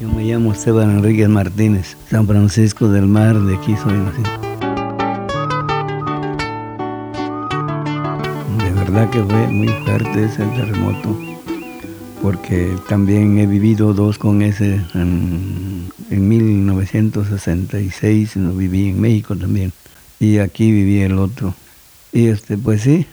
Yo me llamo Esteban Enríquez Martínez, San Francisco del Mar, de aquí soy. De verdad que fue muy fuerte ese terremoto, porque también he vivido dos con ese en, en 1966, lo viví en México también, y aquí viví el otro. Y este, pues sí,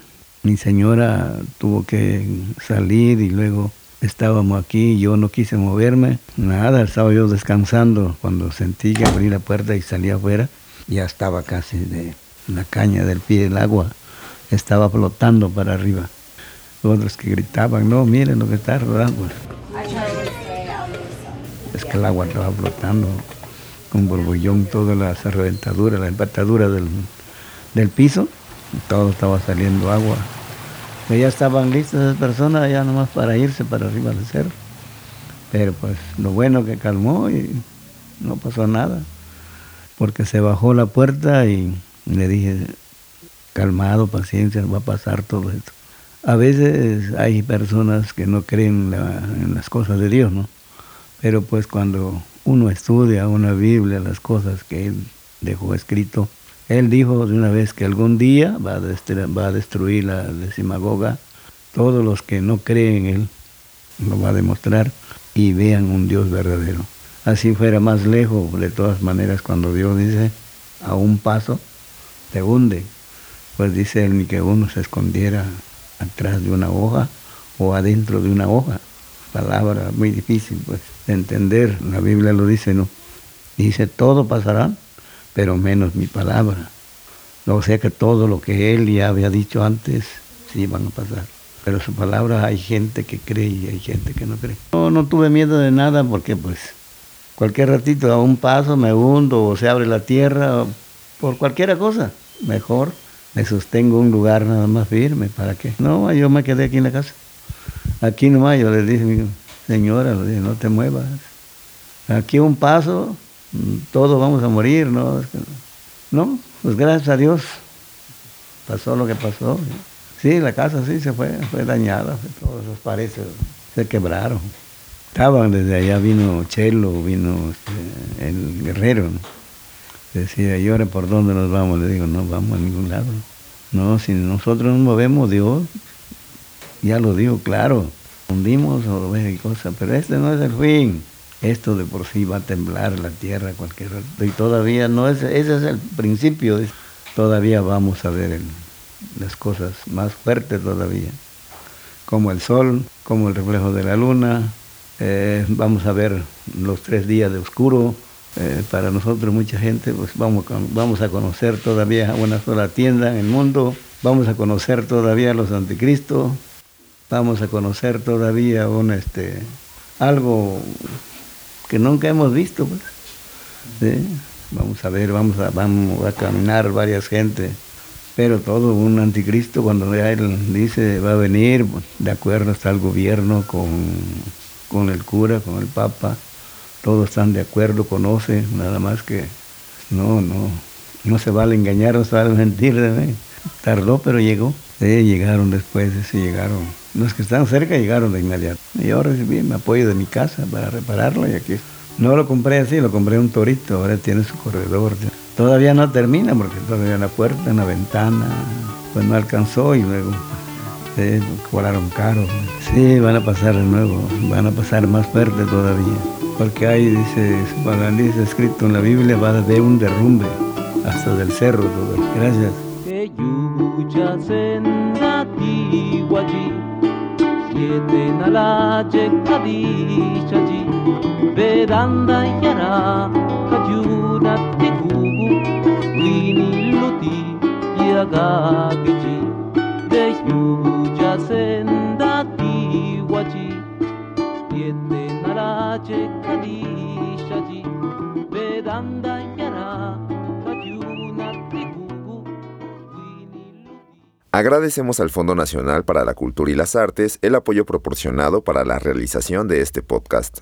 mi señora tuvo que salir y luego estábamos aquí, yo no quise moverme, nada, estaba yo descansando cuando sentí que abrí la puerta y salí afuera, ya estaba casi de la caña del pie del agua, estaba flotando para arriba. Otros que gritaban, no, miren lo que está rodando. Es que el agua estaba flotando con borbollón, todas las reventaduras, la empatadura del, del piso, todo estaba saliendo agua que ya estaban listas esas personas ya nomás para irse para arriba del cerro. Pero pues lo bueno que calmó y no pasó nada, porque se bajó la puerta y le dije, calmado, paciencia, va a pasar todo esto. A veces hay personas que no creen en las cosas de Dios, ¿no? Pero pues cuando uno estudia una Biblia, las cosas que Él dejó escrito, él dijo de una vez que algún día va a, destruir, la sinagoga. Todos los que no creen en Él lo va a demostrar y vean un Dios verdadero. Así fuera más lejos, de todas maneras, cuando Dios dice a un paso, te hunde. Pues dice él ni que uno se escondiera atrás de una hoja o adentro de una hoja. Palabra muy difícil pues de entender. La Biblia lo dice, ¿no? Dice, todo pasará, pero menos mi palabra. O sea que todo lo que él ya había dicho antes, sí van a pasar. Pero su palabra hay gente que cree y hay gente que no cree. No, no tuve miedo de nada porque pues cualquier ratito a un paso me hundo o se abre la tierra, por cualquier cosa. Mejor me sostengo un lugar nada más firme. ¿Para qué? No, yo me quedé aquí en la casa. Aquí nomás yo le dije, señora, no te muevas. Aquí un paso, todos vamos a morir, ¿no? No, pues gracias a Dios pasó lo que pasó. Sí, la casa sí se fue, fue dañada, todas esas paredes se quebraron. Estaban desde allá, vino Chelo, vino este, el guerrero. Decía, ¿y ahora por dónde nos vamos? Le digo, no vamos a ningún lado. No, si nosotros nos movemos, Dios, ya lo digo claro, hundimos o cosas, pero este no es el fin esto de por sí va a temblar la tierra cualquier rato. Y todavía no es, ese es el principio, todavía vamos a ver las cosas más fuertes todavía, como el sol, como el reflejo de la luna, eh, vamos a ver los tres días de oscuro. Eh, para nosotros, mucha gente, pues vamos, vamos a conocer todavía una sola tienda en el mundo, vamos a conocer todavía los anticristos, vamos a conocer todavía un, este, algo que nunca hemos visto. Pues. Vamos a ver, vamos a, caminar varias gente, pero todo un anticristo cuando ya él dice va a venir, pues, de acuerdo está el gobierno con, el cura, con el papa, todos están de acuerdo, conoce, nada más que no, no, no se vale engañar, no se vale mentir. mí. Tardó, pero llegó. llegaron después, sí, llegaron. Los que están cerca llegaron de inmediato. Y yo recibí mi apoyo de mi casa para repararlo y aquí no lo compré así, lo compré un torito, ahora tiene su corredor. Todavía no termina porque todavía la puerta, en la ventana, pues no alcanzó y luego se cobraron caro. Sí, van a pasar de nuevo, van a pasar más fuerte todavía. Porque ahí dice, dice escrito en la Biblia, va a haber un derrumbe hasta del cerro. Todo. Gracias. Yetenala Jekadishaji Vedanda Yara Kajuna Tikubu Wini Luti Yagagichi Deyuja Senda Tiwaji Yetenala Jekadishaji Vedanda Yara Agradecemos al Fondo Nacional para la Cultura y las Artes el apoyo proporcionado para la realización de este podcast.